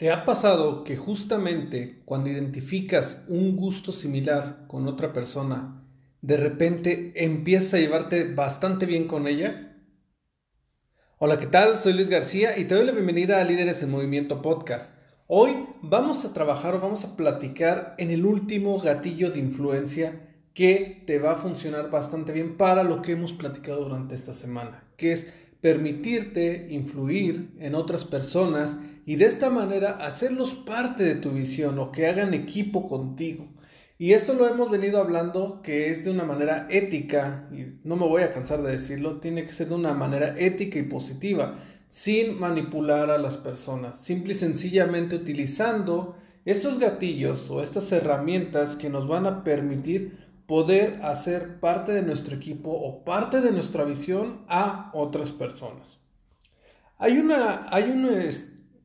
¿Te ha pasado que justamente cuando identificas un gusto similar con otra persona, de repente empiezas a llevarte bastante bien con ella? Hola, ¿qué tal? Soy Luis García y te doy la bienvenida a Líderes en Movimiento Podcast. Hoy vamos a trabajar o vamos a platicar en el último gatillo de influencia que te va a funcionar bastante bien para lo que hemos platicado durante esta semana, que es permitirte influir en otras personas y de esta manera hacerlos parte de tu visión o que hagan equipo contigo. Y esto lo hemos venido hablando que es de una manera ética, y no me voy a cansar de decirlo, tiene que ser de una manera ética y positiva, sin manipular a las personas, simple y sencillamente utilizando estos gatillos o estas herramientas que nos van a permitir poder hacer parte de nuestro equipo o parte de nuestra visión a otras personas. Hay una, hay un,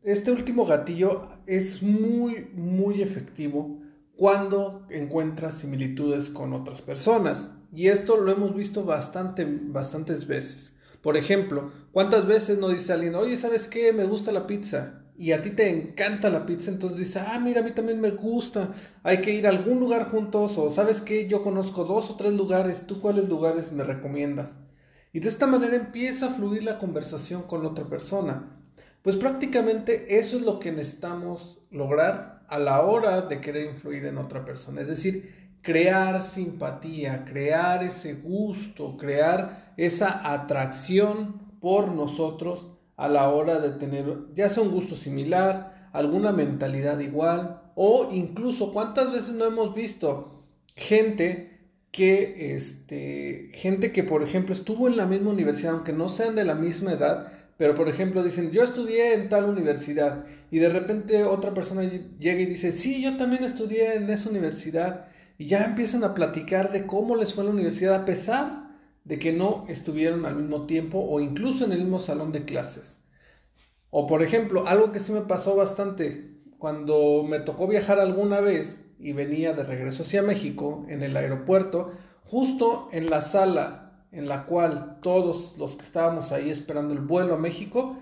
este último gatillo es muy, muy efectivo cuando encuentras similitudes con otras personas. Y esto lo hemos visto bastante, bastantes veces. Por ejemplo, ¿cuántas veces no dice alguien, oye, ¿sabes qué? Me gusta la pizza. Y a ti te encanta la pizza, entonces dice, ah, mira, a mí también me gusta. Hay que ir a algún lugar juntos. O ¿sabes qué? Yo conozco dos o tres lugares. ¿Tú cuáles lugares me recomiendas? Y de esta manera empieza a fluir la conversación con otra persona. Pues prácticamente eso es lo que necesitamos lograr a la hora de querer influir en otra persona. Es decir, crear simpatía, crear ese gusto, crear esa atracción por nosotros a la hora de tener ya sea un gusto similar, alguna mentalidad igual o incluso cuántas veces no hemos visto gente que este gente que por ejemplo estuvo en la misma universidad aunque no sean de la misma edad pero, por ejemplo, dicen, yo estudié en tal universidad y de repente otra persona llega y dice, sí, yo también estudié en esa universidad y ya empiezan a platicar de cómo les fue la universidad a pesar de que no estuvieron al mismo tiempo o incluso en el mismo salón de clases. O, por ejemplo, algo que sí me pasó bastante cuando me tocó viajar alguna vez y venía de regreso hacia México en el aeropuerto, justo en la sala en la cual todos los que estábamos ahí esperando el vuelo a México,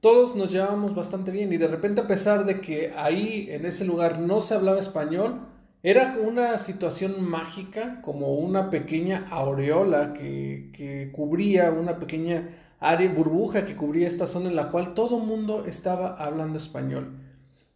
todos nos llevábamos bastante bien y de repente a pesar de que ahí en ese lugar no se hablaba español, era una situación mágica, como una pequeña aureola que, que cubría, una pequeña área, burbuja que cubría esta zona en la cual todo el mundo estaba hablando español.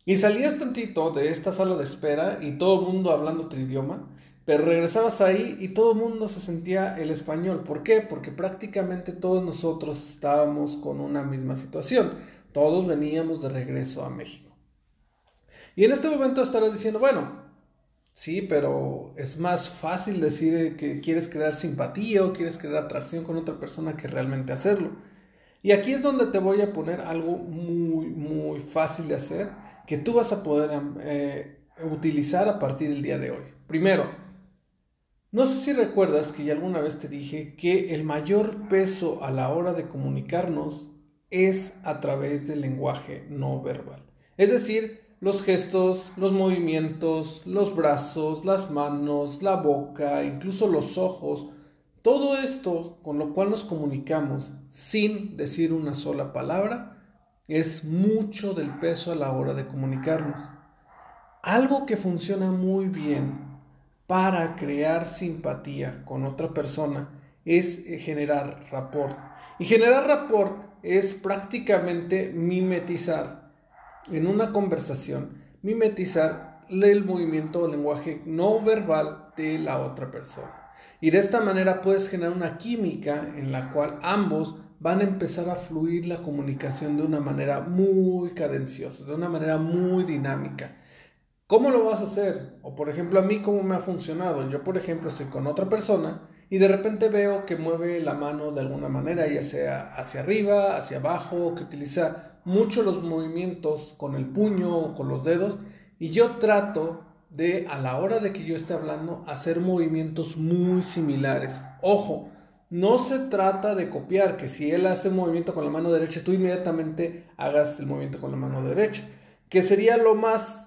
Y salías tantito de esta sala de espera y todo el mundo hablando otro idioma pero regresabas ahí y todo el mundo se sentía el español. ¿Por qué? Porque prácticamente todos nosotros estábamos con una misma situación. Todos veníamos de regreso a México. Y en este momento estarás diciendo, bueno, sí, pero es más fácil decir que quieres crear simpatía o quieres crear atracción con otra persona que realmente hacerlo. Y aquí es donde te voy a poner algo muy, muy fácil de hacer que tú vas a poder eh, utilizar a partir del día de hoy. Primero, no sé si recuerdas que ya alguna vez te dije que el mayor peso a la hora de comunicarnos es a través del lenguaje no verbal. Es decir, los gestos, los movimientos, los brazos, las manos, la boca, incluso los ojos, todo esto con lo cual nos comunicamos sin decir una sola palabra es mucho del peso a la hora de comunicarnos. Algo que funciona muy bien para crear simpatía con otra persona es eh, generar rapport. Y generar rapport es prácticamente mimetizar en una conversación, mimetizar el movimiento o lenguaje no verbal de la otra persona. Y de esta manera puedes generar una química en la cual ambos van a empezar a fluir la comunicación de una manera muy cadenciosa, de una manera muy dinámica ¿Cómo lo vas a hacer? O por ejemplo, a mí cómo me ha funcionado. Yo, por ejemplo, estoy con otra persona y de repente veo que mueve la mano de alguna manera, ya sea hacia arriba, hacia abajo, que utiliza mucho los movimientos con el puño o con los dedos y yo trato de, a la hora de que yo esté hablando, hacer movimientos muy similares. Ojo, no se trata de copiar, que si él hace un movimiento con la mano derecha, tú inmediatamente hagas el movimiento con la mano derecha, que sería lo más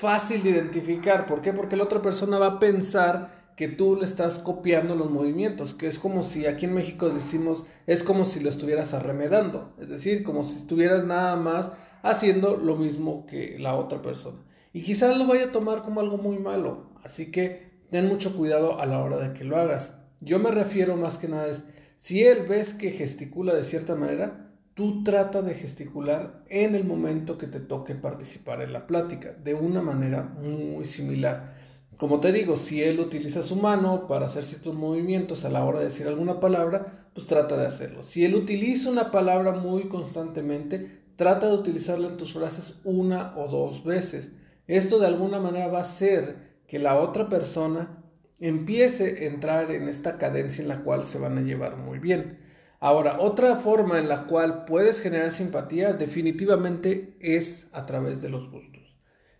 fácil de identificar. ¿Por qué? Porque la otra persona va a pensar que tú le estás copiando los movimientos, que es como si aquí en México decimos, es como si lo estuvieras arremedando, es decir, como si estuvieras nada más haciendo lo mismo que la otra persona. Y quizás lo vaya a tomar como algo muy malo, así que ten mucho cuidado a la hora de que lo hagas. Yo me refiero más que nada es, si él ves que gesticula de cierta manera, tú trata de gesticular en el momento que te toque participar en la plática, de una manera muy similar. Como te digo, si él utiliza su mano para hacer ciertos movimientos a la hora de decir alguna palabra, pues trata de hacerlo. Si él utiliza una palabra muy constantemente, trata de utilizarla en tus frases una o dos veces. Esto de alguna manera va a hacer que la otra persona empiece a entrar en esta cadencia en la cual se van a llevar muy bien. Ahora, otra forma en la cual puedes generar simpatía definitivamente es a través de los gustos.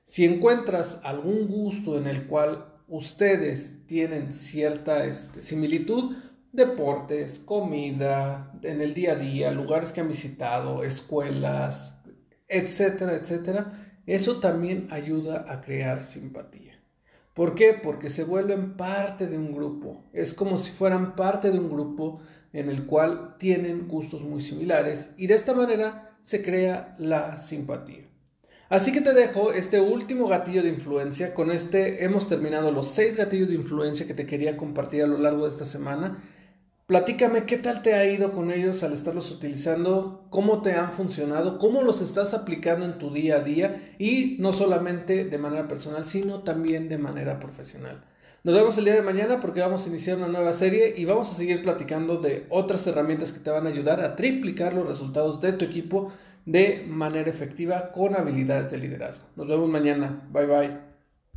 Si encuentras algún gusto en el cual ustedes tienen cierta este, similitud, deportes, comida, en el día a día, lugares que han visitado, escuelas, etcétera, etcétera, eso también ayuda a crear simpatía. ¿Por qué? Porque se vuelven parte de un grupo. Es como si fueran parte de un grupo en el cual tienen gustos muy similares y de esta manera se crea la simpatía. Así que te dejo este último gatillo de influencia. Con este hemos terminado los seis gatillos de influencia que te quería compartir a lo largo de esta semana. Platícame qué tal te ha ido con ellos al estarlos utilizando, cómo te han funcionado, cómo los estás aplicando en tu día a día y no solamente de manera personal, sino también de manera profesional. Nos vemos el día de mañana porque vamos a iniciar una nueva serie y vamos a seguir platicando de otras herramientas que te van a ayudar a triplicar los resultados de tu equipo de manera efectiva con habilidades de liderazgo. Nos vemos mañana. Bye bye.